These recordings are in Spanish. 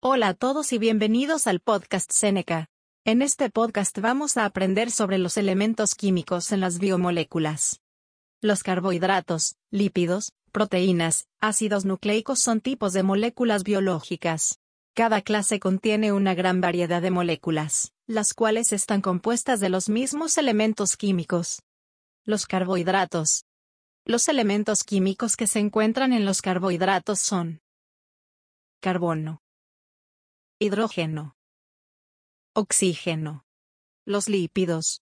Hola a todos y bienvenidos al podcast Seneca. En este podcast vamos a aprender sobre los elementos químicos en las biomoléculas. Los carbohidratos, lípidos, proteínas, ácidos nucleicos son tipos de moléculas biológicas. Cada clase contiene una gran variedad de moléculas, las cuales están compuestas de los mismos elementos químicos. Los carbohidratos. Los elementos químicos que se encuentran en los carbohidratos son carbono, hidrógeno, oxígeno. Los lípidos.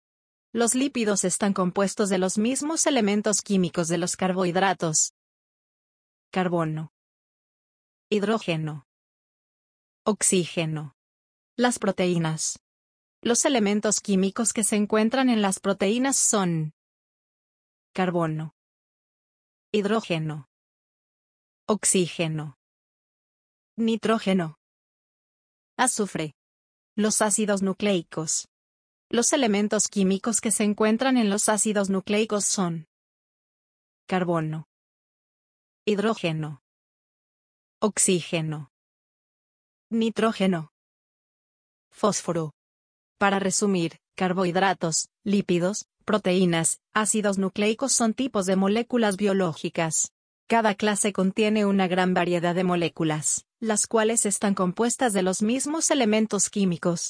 Los lípidos están compuestos de los mismos elementos químicos de los carbohidratos. Carbono, hidrógeno, oxígeno. Las proteínas. Los elementos químicos que se encuentran en las proteínas son carbono, hidrógeno, oxígeno, nitrógeno, azufre. Los ácidos nucleicos. Los elementos químicos que se encuentran en los ácidos nucleicos son carbono, hidrógeno, oxígeno, nitrógeno, fósforo. Para resumir, carbohidratos, lípidos, proteínas, ácidos nucleicos son tipos de moléculas biológicas. Cada clase contiene una gran variedad de moléculas, las cuales están compuestas de los mismos elementos químicos.